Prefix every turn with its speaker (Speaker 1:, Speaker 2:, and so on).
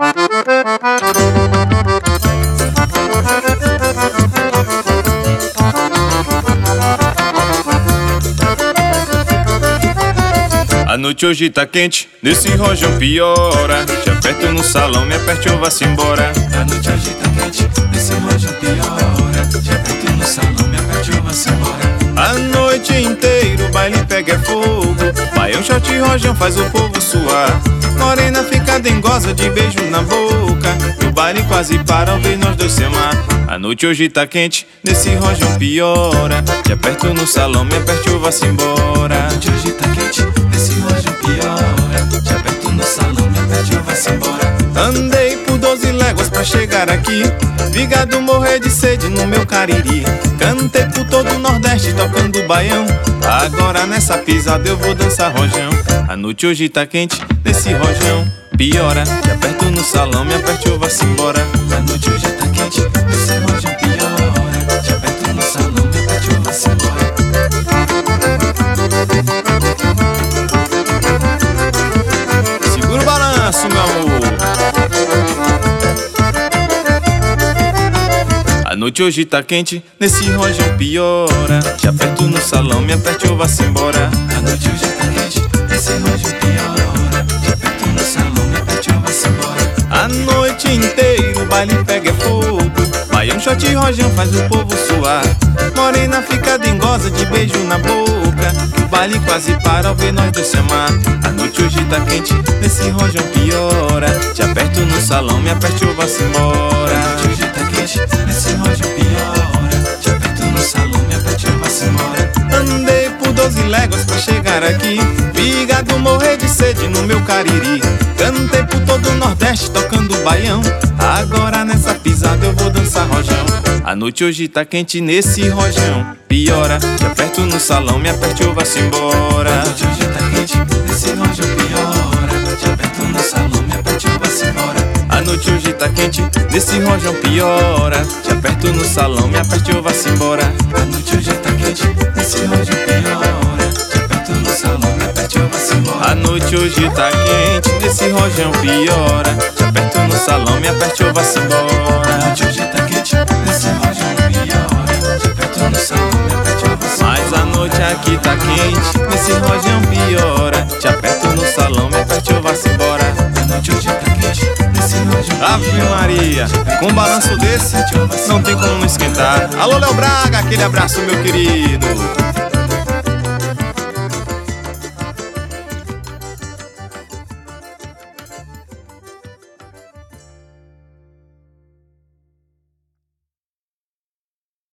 Speaker 1: A noite hoje tá quente, nesse rojão piora. Te aperto no salão, me aperte ou vá-se embora.
Speaker 2: A noite hoje tá quente, nesse rojão piora. Te aperto no salão, me aperte ou vá-se embora.
Speaker 1: A noite inteira o baile pega fogo. Baião, shot e rojão faz o povo suar. Morena fica dengosa de beijo na boca. E o baile quase para ao ver nós dois se amar. A noite hoje tá quente, nesse rojão piora. Te aperto no salão, me aperte ou vá-se embora.
Speaker 2: A noite hoje tá quente, nesse rojão piora. Te aperto no salão, me aperte ou vá-se embora.
Speaker 1: Andei por 12 léguas pra chegar aqui. Vigado morrer de sede no meu cariri. Cantei por todo o Nordeste tocando baião. Agora nessa pisada eu vou dançar rojão. A noite hoje tá quente, nesse rojão. Piora, te aperto no salão, me aperte ou vá-se embora.
Speaker 2: A noite hoje tá quente, nesse rojão piora. Te aperto no salão, me aperte ou vá-se embora.
Speaker 1: Segura o balanço, meu amor. A noite hoje tá quente, nesse rojão piora. Te aperto no salão, me aperte ou vá-se embora.
Speaker 2: A noite hoje tá quente, nesse rojão
Speaker 1: baile pega fogo. Baião, shot e rojão faz o povo suar. Morena fica dengosa de beijo na boca. O baile quase para ao ver nós dois se amar. A noite hoje tá quente, nesse rojão piora. Te aperto no salão, me aperte ou vá-se
Speaker 2: A
Speaker 1: embora.
Speaker 2: noite hoje tá quente, nesse rojão piora. Te aperto no salão, me aperte ou vá-se embora.
Speaker 1: Andei por 12 léguas pra chegar aqui. Vigado morrer de sede no meu cariri. Cantei por todo o Nordeste tocando baião. Agora nessa pisada eu vou dançar rojão. A noite hoje tá quente nesse rojão. Piora, te aperto no salão, me aperte ou vá-se embora.
Speaker 2: A noite hoje tá quente, nesse rojão piora. Te aperto no salão, me aperte ou vá-se embora.
Speaker 1: A noite hoje tá quente nesse rojão piora. Te aperto no salão, me aperte ou vá-se embora.
Speaker 2: Noite hoje tá quente nesse rojão piora. Te aperto no salão, me aperte ou A
Speaker 1: embora.
Speaker 2: noite hoje tá quente, nesse rojão piora. Te aperto no salão, me aperte ou vá-se embora.
Speaker 1: Mas a noite aqui tá quente, nesse rojão piora. Te aperto no salão, me aperte ou vá-se embora.
Speaker 2: A noite hoje tá quente, nesse rojão
Speaker 1: Ave Maria, com um balanço desse, não tem como não esquentar. Alô, Léo Braga, aquele abraço, meu querido.